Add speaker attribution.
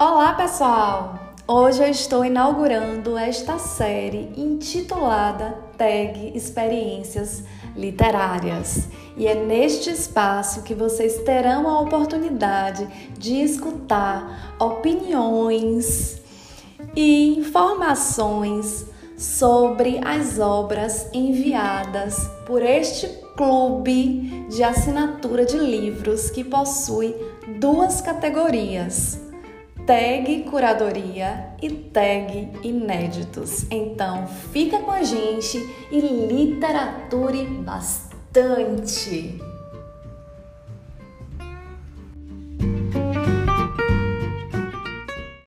Speaker 1: Olá, pessoal! Hoje eu estou inaugurando esta série intitulada Tag Experiências Literárias. E é neste espaço que vocês terão a oportunidade de escutar opiniões e informações sobre as obras enviadas por este clube de assinatura de livros que possui duas categorias tag curadoria e tag inéditos. Então, fica com a gente e literature bastante.